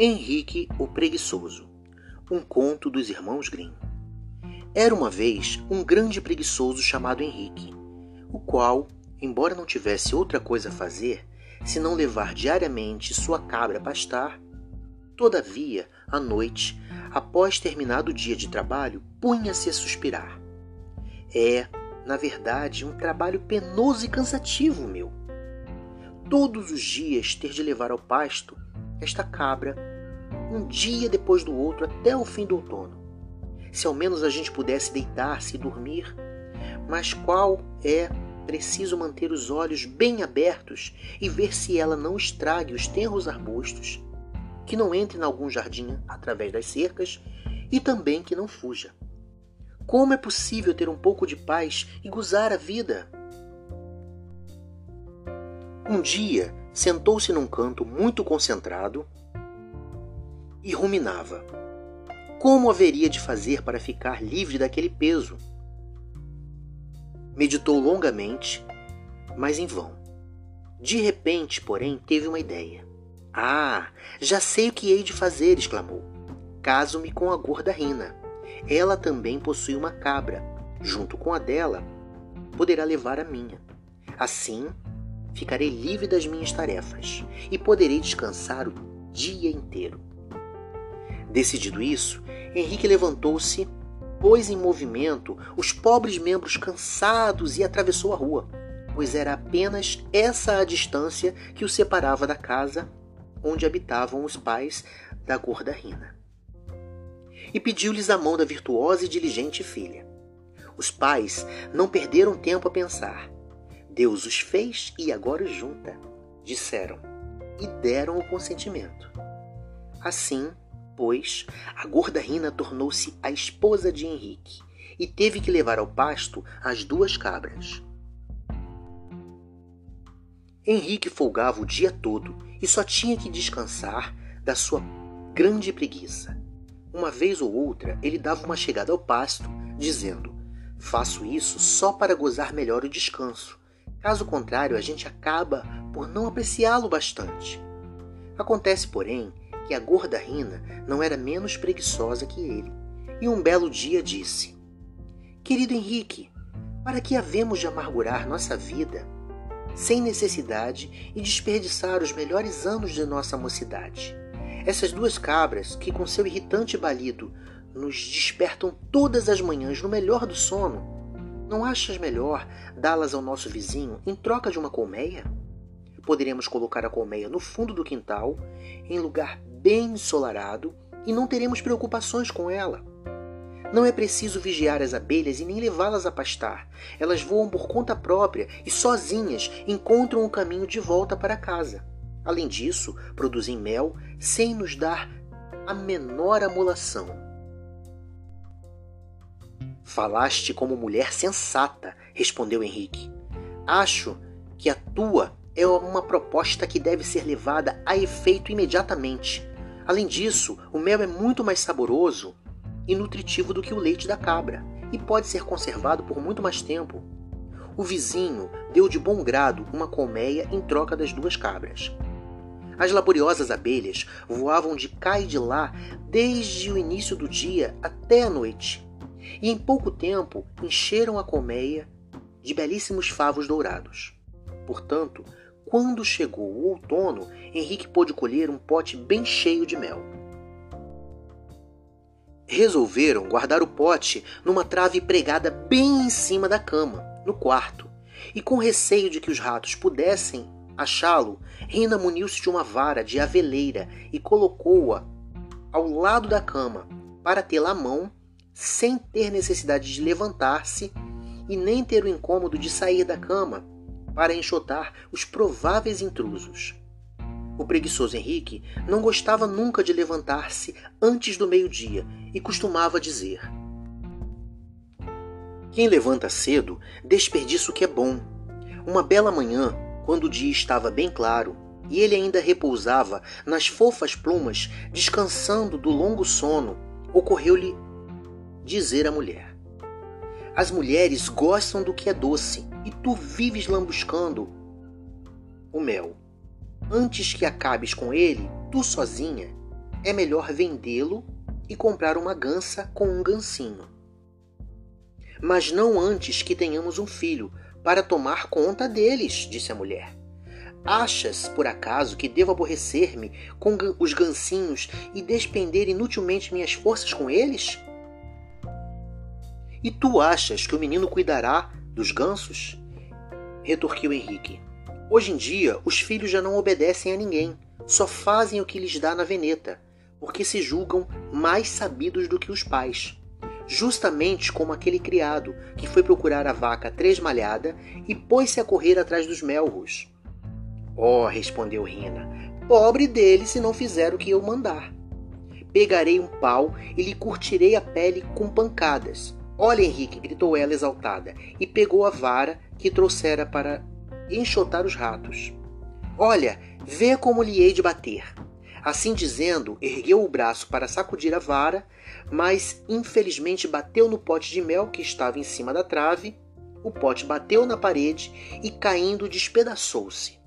Henrique o Preguiçoso Um conto dos irmãos Grimm Era uma vez um grande preguiçoso chamado Henrique, o qual, embora não tivesse outra coisa a fazer senão levar diariamente sua cabra a pastar, todavia, à noite, após terminado o dia de trabalho, punha-se a suspirar. É, na verdade, um trabalho penoso e cansativo, meu. Todos os dias ter de levar ao pasto esta cabra, um dia depois do outro, até o fim do outono. Se ao menos a gente pudesse deitar-se e dormir, mas qual é preciso manter os olhos bem abertos e ver se ela não estrague os tenros arbustos, que não entre em algum jardim através das cercas e também que não fuja. Como é possível ter um pouco de paz e gozar a vida? Um dia, sentou-se num canto muito concentrado e ruminava. Como haveria de fazer para ficar livre daquele peso? Meditou longamente, mas em vão. De repente, porém, teve uma ideia. Ah, já sei o que hei de fazer! exclamou. Caso-me com a gorda Rina. Ela também possui uma cabra. Junto com a dela, poderá levar a minha. Assim, ficarei livre das minhas tarefas e poderei descansar o dia inteiro. Decidido isso, Henrique levantou-se, pôs em movimento os pobres membros cansados e atravessou a rua, pois era apenas essa a distância que o separava da casa onde habitavam os pais da gorda Rina. E pediu-lhes a mão da virtuosa e diligente filha. Os pais não perderam tempo a pensar Deus os fez e agora os junta, disseram, e deram o consentimento. Assim, pois, a gorda Rina tornou-se a esposa de Henrique e teve que levar ao pasto as duas cabras. Henrique folgava o dia todo e só tinha que descansar da sua grande preguiça. Uma vez ou outra, ele dava uma chegada ao pasto, dizendo: Faço isso só para gozar melhor o descanso Caso contrário, a gente acaba por não apreciá-lo bastante. Acontece, porém, que a gorda Rina não era menos preguiçosa que ele, e um belo dia disse: Querido Henrique, para que havemos de amargurar nossa vida sem necessidade e desperdiçar os melhores anos de nossa mocidade? Essas duas cabras, que com seu irritante balido nos despertam todas as manhãs no melhor do sono, não achas melhor dá-las ao nosso vizinho em troca de uma colmeia? Poderemos colocar a colmeia no fundo do quintal, em lugar bem ensolarado, e não teremos preocupações com ela. Não é preciso vigiar as abelhas e nem levá-las a pastar. Elas voam por conta própria e sozinhas encontram o caminho de volta para casa. Além disso, produzem mel sem nos dar a menor amolação. Falaste como mulher sensata, respondeu Henrique. Acho que a tua é uma proposta que deve ser levada a efeito imediatamente. Além disso, o mel é muito mais saboroso e nutritivo do que o leite da cabra e pode ser conservado por muito mais tempo. O vizinho deu de bom grado uma colmeia em troca das duas cabras. As laboriosas abelhas voavam de cá e de lá desde o início do dia até a noite e em pouco tempo encheram a colmeia de belíssimos favos dourados. Portanto, quando chegou o outono, Henrique pôde colher um pote bem cheio de mel. Resolveram guardar o pote numa trave pregada bem em cima da cama, no quarto, e com receio de que os ratos pudessem achá-lo, Rina muniu-se de uma vara de aveleira e colocou-a ao lado da cama para tê-la à mão sem ter necessidade de levantar-se e nem ter o incômodo de sair da cama para enxotar os prováveis intrusos. O preguiçoso Henrique não gostava nunca de levantar-se antes do meio-dia e costumava dizer: Quem levanta cedo desperdiça o que é bom. Uma bela manhã, quando o dia estava bem claro e ele ainda repousava nas fofas plumas, descansando do longo sono, ocorreu-lhe dizer à mulher: As mulheres gostam do que é doce e tu vives lambuscando o mel. Antes que acabes com ele, tu sozinha, é melhor vendê-lo e comprar uma gança com um gancinho. Mas não antes que tenhamos um filho, para tomar conta deles, disse a mulher. Achas, por acaso, que devo aborrecer-me com os gancinhos e despender inutilmente minhas forças com eles? E tu achas que o menino cuidará dos gansos? retorquiu Henrique. Hoje em dia, os filhos já não obedecem a ninguém, só fazem o que lhes dá na veneta, porque se julgam mais sabidos do que os pais. Justamente como aquele criado que foi procurar a vaca tresmalhada e pôs-se a correr atrás dos melros. Oh, respondeu Rina, pobre dele se não fizer o que eu mandar. Pegarei um pau e lhe curtirei a pele com pancadas. Olha, Henrique, gritou ela exaltada, e pegou a vara que trouxera para enxotar os ratos. Olha, vê como lhe hei de bater. Assim dizendo, ergueu o braço para sacudir a vara, mas infelizmente bateu no pote de mel que estava em cima da trave. O pote bateu na parede e, caindo, despedaçou-se.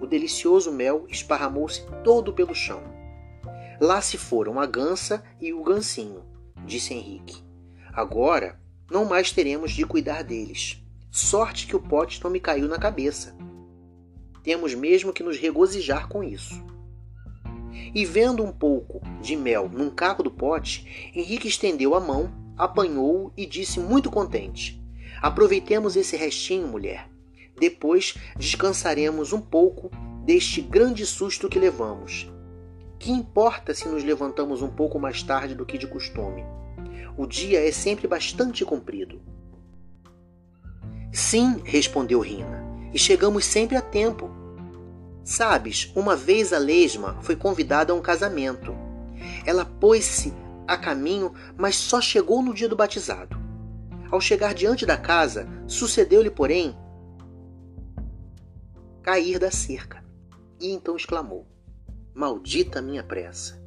O delicioso mel esparramou-se todo pelo chão. Lá se foram a gança e o gancinho, disse Henrique. Agora não mais teremos de cuidar deles. Sorte que o pote não me caiu na cabeça. Temos mesmo que nos regozijar com isso. E vendo um pouco de mel num caco do pote, Henrique estendeu a mão, apanhou-o e disse muito contente: Aproveitemos esse restinho, mulher. Depois descansaremos um pouco deste grande susto que levamos. Que importa se nos levantamos um pouco mais tarde do que de costume? O dia é sempre bastante comprido. Sim, respondeu Rina, e chegamos sempre a tempo. Sabes, uma vez a lesma foi convidada a um casamento. Ela pôs-se a caminho, mas só chegou no dia do batizado. Ao chegar diante da casa, sucedeu-lhe, porém, cair da cerca. E então exclamou: Maldita minha pressa!